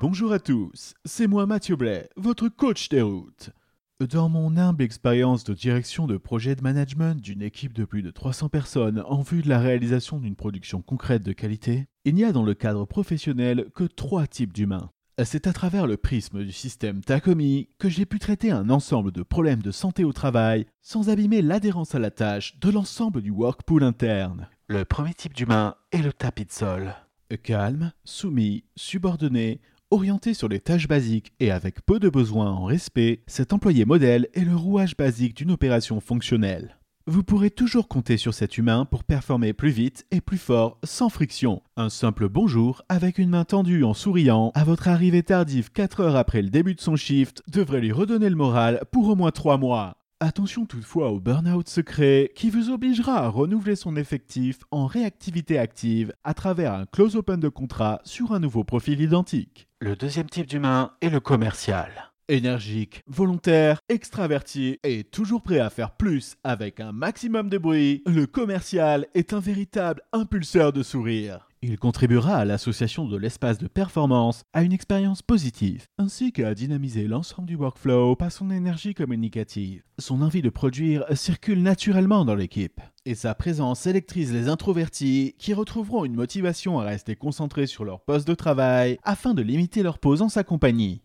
Bonjour à tous, c'est moi Mathieu Blais, votre coach des routes. Dans mon humble expérience de direction de projet de management d'une équipe de plus de 300 personnes en vue de la réalisation d'une production concrète de qualité, il n'y a dans le cadre professionnel que trois types d'humains. C'est à travers le prisme du système Tacomi que j'ai pu traiter un ensemble de problèmes de santé au travail sans abîmer l'adhérence à la tâche de l'ensemble du workpool interne. Le premier type d'humain est le tapis de sol. Calme, soumis, subordonné, orienté sur les tâches basiques et avec peu de besoins en respect, cet employé modèle est le rouage basique d'une opération fonctionnelle. Vous pourrez toujours compter sur cet humain pour performer plus vite et plus fort sans friction. Un simple bonjour avec une main tendue en souriant à votre arrivée tardive 4 heures après le début de son shift devrait lui redonner le moral pour au moins 3 mois. Attention toutefois au burn-out secret qui vous obligera à renouveler son effectif en réactivité active à travers un close open de contrat sur un nouveau profil identique. Le deuxième type d'humain est le commercial. Énergique, volontaire, extraverti et toujours prêt à faire plus avec un maximum de bruit, le commercial est un véritable impulseur de sourire. Il contribuera à l'association de l'espace de performance à une expérience positive, ainsi qu'à dynamiser l'ensemble du workflow par son énergie communicative. Son envie de produire circule naturellement dans l'équipe, et sa présence électrise les introvertis qui retrouveront une motivation à rester concentrés sur leur poste de travail afin de limiter leur pause en sa compagnie.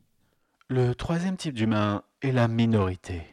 Le troisième type d'humain est la minorité.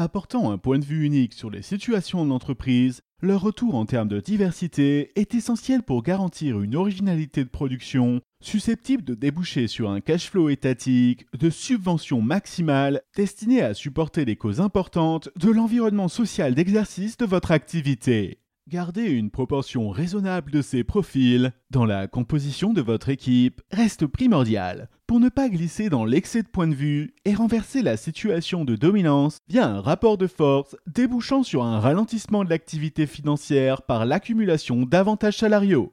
Apportant un point de vue unique sur les situations de l'entreprise, leur retour en termes de diversité est essentiel pour garantir une originalité de production susceptible de déboucher sur un cash flow étatique de subvention maximale destinée à supporter les causes importantes de l'environnement social d'exercice de votre activité. Garder une proportion raisonnable de ces profils dans la composition de votre équipe reste primordial pour ne pas glisser dans l'excès de point de vue et renverser la situation de dominance via un rapport de force débouchant sur un ralentissement de l'activité financière par l'accumulation d'avantages salariaux.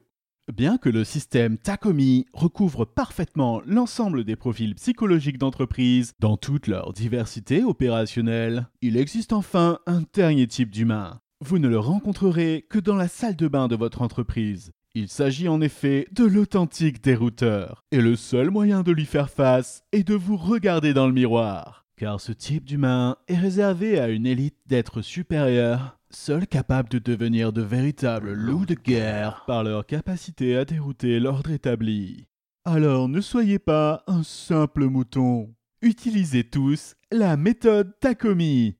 Bien que le système Tacomi recouvre parfaitement l'ensemble des profils psychologiques d'entreprise dans toute leur diversité opérationnelle, il existe enfin un dernier type d'humain, vous ne le rencontrerez que dans la salle de bain de votre entreprise. Il s'agit en effet de l'authentique dérouteur. Et le seul moyen de lui faire face est de vous regarder dans le miroir. Car ce type d'humain est réservé à une élite d'êtres supérieurs, seuls capables de devenir de véritables loups de guerre par leur capacité à dérouter l'ordre établi. Alors ne soyez pas un simple mouton. Utilisez tous la méthode Takomi.